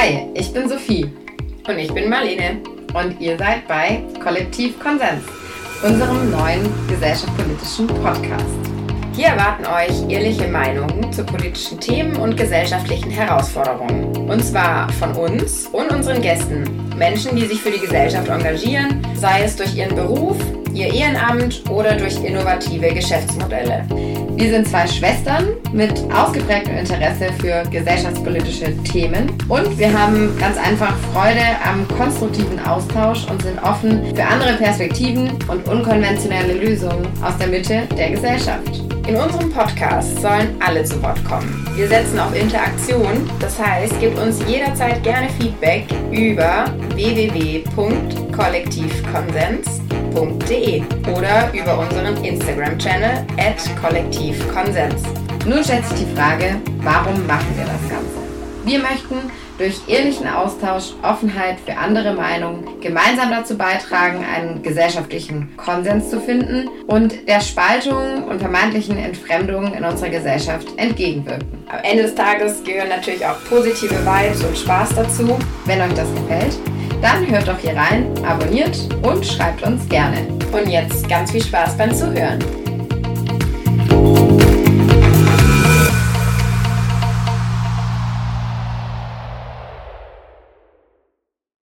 Hi, ich bin Sophie. Und ich bin Marlene. Und ihr seid bei Kollektiv Konsens, unserem neuen gesellschaftspolitischen Podcast. Hier erwarten euch ehrliche Meinungen zu politischen Themen und gesellschaftlichen Herausforderungen. Und zwar von uns und unseren Gästen. Menschen, die sich für die Gesellschaft engagieren, sei es durch ihren Beruf, ihr Ehrenamt oder durch innovative Geschäftsmodelle. Wir sind zwei Schwestern mit ausgeprägtem Interesse für gesellschaftspolitische Themen und wir haben ganz einfach Freude am konstruktiven Austausch und sind offen für andere Perspektiven und unkonventionelle Lösungen aus der Mitte der Gesellschaft. In unserem Podcast sollen alle zu Wort kommen. Wir setzen auf Interaktion, das heißt, gebt uns jederzeit gerne Feedback über www.kollektivkonsens.de oder über unseren Instagram-Channel at kollektivkonsens. Nun stellt sich die Frage, warum machen wir das Ganze? Wir möchten durch ehrlichen Austausch, Offenheit für andere Meinungen gemeinsam dazu beitragen, einen gesellschaftlichen Konsens zu finden und der Spaltung und vermeintlichen Entfremdung in unserer Gesellschaft entgegenwirken. Am Ende des Tages gehören natürlich auch positive Vibes und Spaß dazu. Wenn euch das gefällt, dann hört doch hier rein, abonniert und schreibt uns gerne. Und jetzt ganz viel Spaß beim Zuhören.